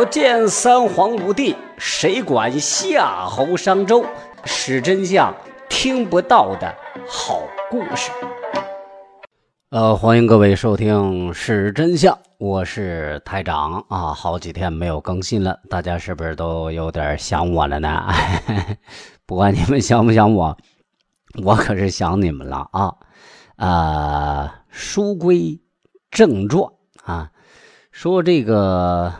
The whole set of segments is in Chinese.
不见三皇五帝，谁管夏侯商周？史真相，听不到的好故事。呃，欢迎各位收听《史真相》，我是台长啊。好几天没有更新了，大家是不是都有点想我了呢？不管你们想不想我，我可是想你们了啊！啊，书归正传啊，说这个。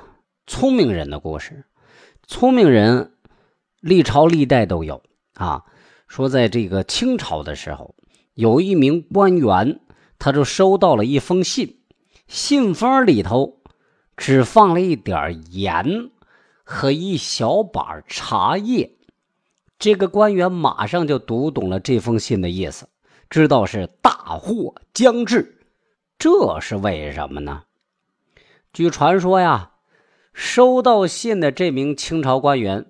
聪明人的故事，聪明人历朝历代都有啊。说在这个清朝的时候，有一名官员，他就收到了一封信，信封里头只放了一点盐和一小把茶叶。这个官员马上就读懂了这封信的意思，知道是大祸将至。这是为什么呢？据传说呀。收到信的这名清朝官员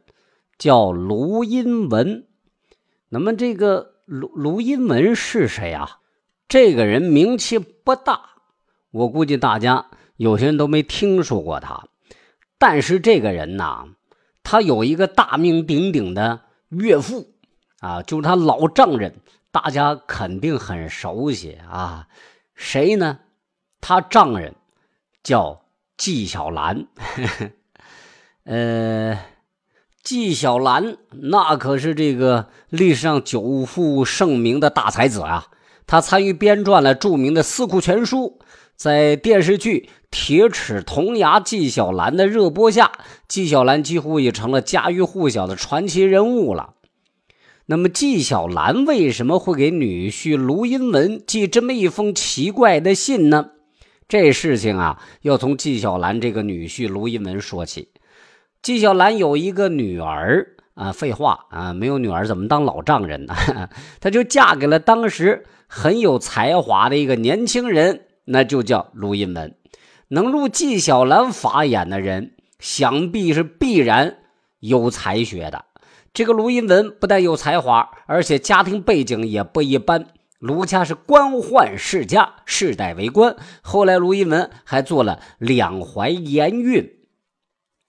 叫卢荫文。那么，这个卢卢荫文是谁啊？这个人名气不大，我估计大家有些人都没听说过他。但是这个人呐，他有一个大名鼎鼎的岳父啊，就是他老丈人，大家肯定很熟悉啊。谁呢？他丈人叫。纪晓岚，呃，纪晓岚那可是这个历史上久负盛名的大才子啊！他参与编撰了著名的《四库全书》。在电视剧《铁齿铜牙纪晓岚》的热播下，纪晓岚几乎也成了家喻户晓的传奇人物了。那么，纪晓岚为什么会给女婿卢英文寄这么一封奇怪的信呢？这事情啊，要从纪晓岚这个女婿卢荫文说起。纪晓岚有一个女儿啊，废话啊，没有女儿怎么当老丈人呢？她就嫁给了当时很有才华的一个年轻人，那就叫卢荫文。能入纪晓岚法眼的人，想必是必然有才学的。这个卢荫文不但有才华，而且家庭背景也不一般。卢家是官宦世家，世代为官。后来，卢一文还做了两淮盐运。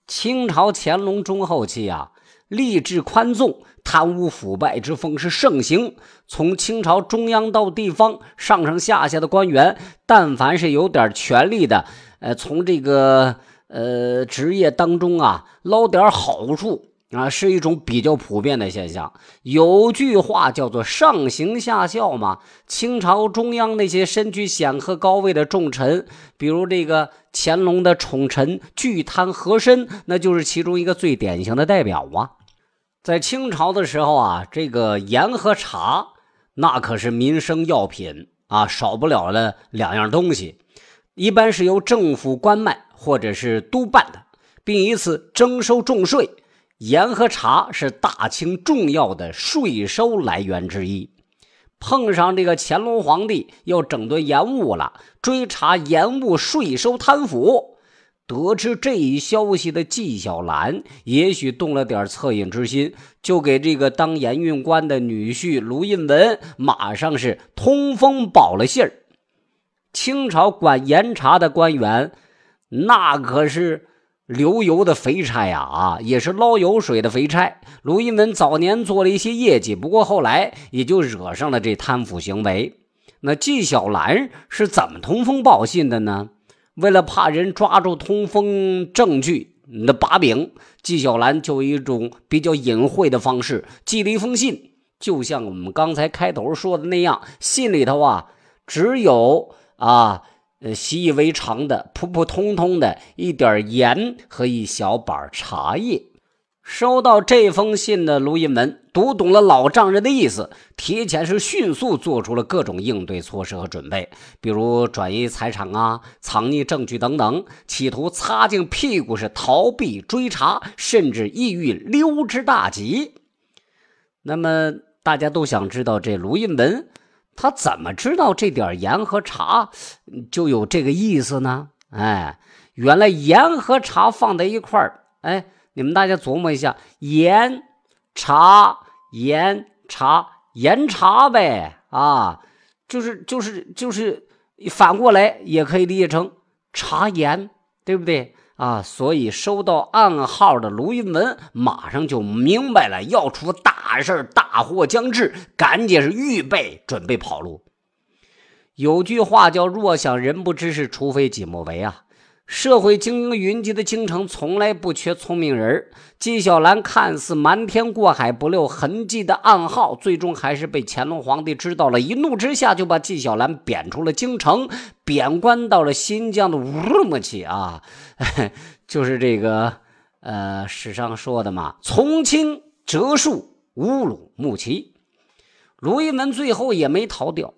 清朝乾隆中后期啊，吏治宽纵，贪污腐败之风是盛行。从清朝中央到地方，上上下下的官员，但凡是有点权力的，呃，从这个呃职业当中啊捞点好处。啊，是一种比较普遍的现象。有句话叫做“上行下效”嘛。清朝中央那些身居显赫高位的重臣，比如这个乾隆的宠臣巨贪和珅，那就是其中一个最典型的代表啊。在清朝的时候啊，这个盐和茶那可是民生药品啊，少不了的两样东西。一般是由政府官卖或者是督办的，并以此征收重税。盐和茶是大清重要的税收来源之一。碰上这个乾隆皇帝要整顿盐务了，追查盐务税收贪腐。得知这一消息的纪晓岚，也许动了点恻隐之心，就给这个当盐运官的女婿卢印文，马上是通风报了信儿。清朝管盐茶的官员，那可是。流油的肥差呀，啊，也是捞油水的肥差。卢一文早年做了一些业绩，不过后来也就惹上了这贪腐行为。那纪晓岚是怎么通风报信的呢？为了怕人抓住通风证据的把柄，纪晓岚就一种比较隐晦的方式寄了一封信，就像我们刚才开头说的那样，信里头啊只有啊。呃，习以为常的普普通通的一点盐和一小把茶叶。收到这封信的卢印文读懂了老丈人的意思，提前是迅速做出了各种应对措施和准备，比如转移财产啊、藏匿证据等等，企图擦净屁股是逃避追查，甚至意欲溜之大吉。那么大家都想知道这卢印文。他怎么知道这点盐和茶就有这个意思呢？哎，原来盐和茶放在一块儿，哎，你们大家琢磨一下，盐茶盐茶盐茶呗，啊，就是就是就是反过来也可以理解成茶盐，对不对？啊，所以收到暗号的卢云文马上就明白了，要出大事大祸将至，赶紧是预备准备跑路。有句话叫“若想人不知，是除非己莫为”啊。社会精英云集的京城，从来不缺聪明人纪晓岚看似瞒天过海、不留痕迹的暗号，最终还是被乾隆皇帝知道了。一怒之下，就把纪晓岚贬出了京城，贬官到了新疆的乌鲁木齐啊，就是这个呃，史上说的嘛，“从轻折树，乌鲁木齐”。卢一文最后也没逃掉，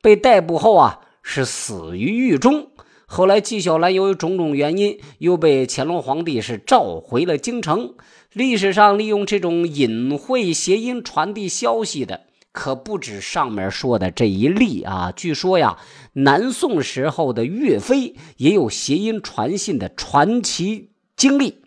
被逮捕后啊，是死于狱中。后来，纪晓岚由于种种原因，又被乾隆皇帝是召回了京城。历史上利用这种隐晦谐音传递消息的，可不止上面说的这一例啊。据说呀，南宋时候的岳飞也有谐音传信的传奇经历。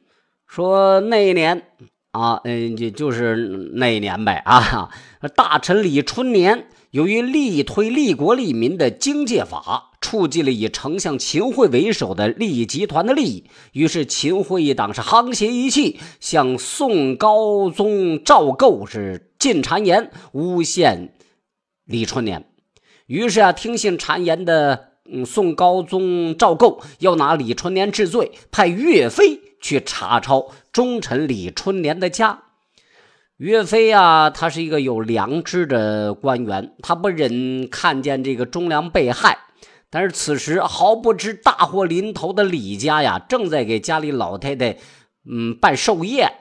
说那一年啊，嗯，就就是那一年呗啊，大臣李春年由于力推利国利民的经界法。触及了以丞相秦桧为首的利益集团的利益，于是秦桧一党是沆瀣一气，向宋高宗赵构是进谗言，诬陷李春年。于是啊，听信谗言的嗯宋高宗赵构要拿李春年治罪，派岳飞去查抄忠臣李春年的家。岳飞啊，他是一个有良知的官员，他不忍看见这个忠良被害。但是此时毫不知大祸临头的李家呀，正在给家里老太太，嗯，办寿宴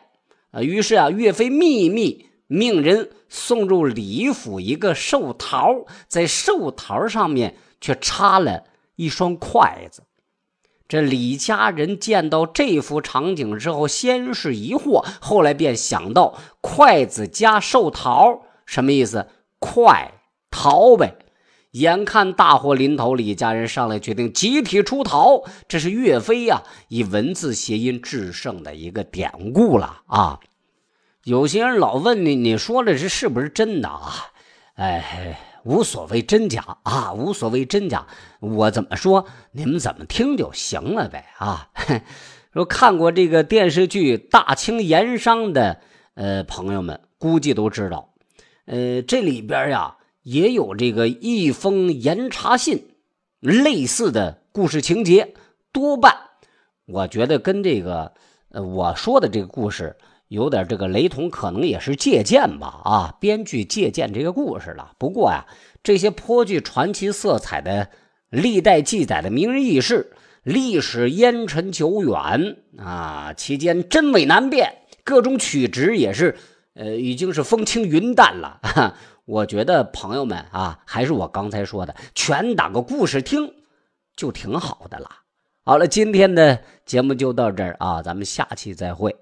啊。于是啊，岳飞秘密命人送入李府一个寿桃，在寿桃上面却插了一双筷子。这李家人见到这幅场景之后，先是疑惑，后来便想到筷子加寿桃什么意思？快逃呗。眼看大祸临头，李家人上来决定集体出逃。这是岳飞呀以文字谐音制胜的一个典故了啊！有些人老问你，你说的这是不是真的啊？哎，无所谓真假啊，无所谓真假，我怎么说，你们怎么听就行了呗啊！说看过这个电视剧《大清盐商》的呃朋友们，估计都知道，呃，这里边呀。也有这个一封严查信类似的故事情节，多半我觉得跟这个呃我说的这个故事有点这个雷同，可能也是借鉴吧啊，编剧借鉴这个故事了。不过呀，这些颇具传奇色彩的历代记载的名人轶事，历史烟尘久远啊，期间真伪难辨，各种曲直也是呃已经是风轻云淡了。我觉得朋友们啊，还是我刚才说的，全当个故事听，就挺好的了。好了，今天的节目就到这儿啊，咱们下期再会。